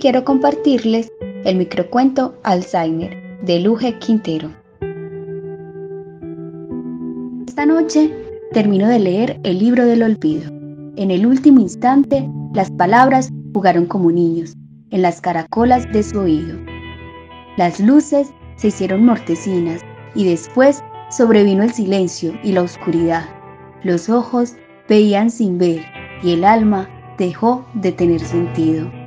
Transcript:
quiero compartirles el microcuento Alzheimer de Luge Quintero. Esta noche termino de leer el libro del olvido. En el último instante, las palabras jugaron como niños en las caracolas de su oído. Las luces se hicieron mortecinas y después sobrevino el silencio y la oscuridad. Los ojos veían sin ver y el alma dejó de tener sentido.